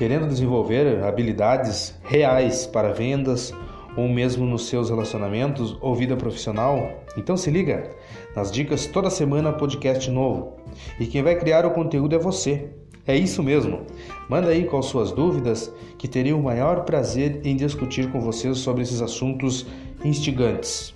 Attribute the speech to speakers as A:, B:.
A: Querendo desenvolver habilidades reais para vendas ou mesmo nos seus relacionamentos ou vida profissional? Então se liga nas dicas toda semana podcast novo. E quem vai criar o conteúdo é você. É isso mesmo. Manda aí com as suas dúvidas que teria o maior prazer em discutir com vocês sobre esses assuntos instigantes.